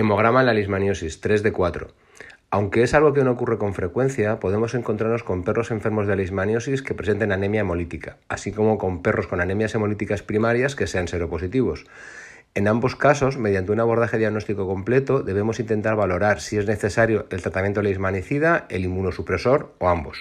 Hemograma en la lismaniosis, 3 de 4. Aunque es algo que no ocurre con frecuencia, podemos encontrarnos con perros enfermos de lismaniosis que presenten anemia hemolítica, así como con perros con anemias hemolíticas primarias que sean seropositivos. En ambos casos, mediante un abordaje diagnóstico completo, debemos intentar valorar si es necesario el tratamiento leishmanicida, el inmunosupresor o ambos.